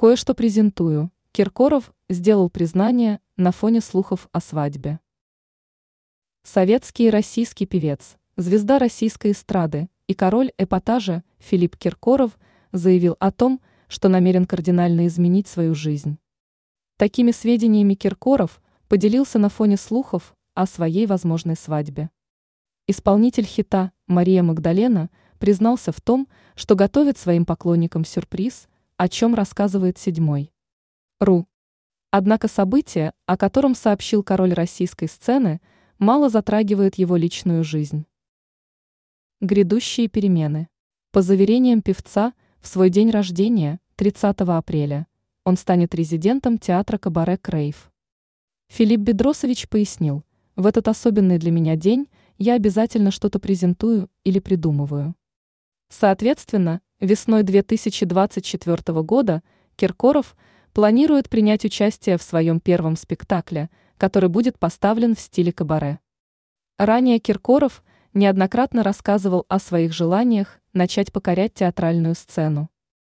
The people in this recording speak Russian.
Кое-что презентую. Киркоров сделал признание на фоне слухов о свадьбе. Советский и российский певец, звезда российской эстрады и король эпатажа Филипп Киркоров заявил о том, что намерен кардинально изменить свою жизнь. Такими сведениями Киркоров поделился на фоне слухов о своей возможной свадьбе. Исполнитель хита Мария Магдалена признался в том, что готовит своим поклонникам сюрприз, о чем рассказывает седьмой. Ру. Однако событие, о котором сообщил король российской сцены, мало затрагивает его личную жизнь. Грядущие перемены. По заверениям певца, в свой день рождения, 30 апреля, он станет резидентом театра Кабаре Крейв. Филипп Бедросович пояснил, в этот особенный для меня день я обязательно что-то презентую или придумываю. Соответственно, весной 2024 года Киркоров планирует принять участие в своем первом спектакле, который будет поставлен в стиле кабаре. Ранее Киркоров неоднократно рассказывал о своих желаниях начать покорять театральную сцену.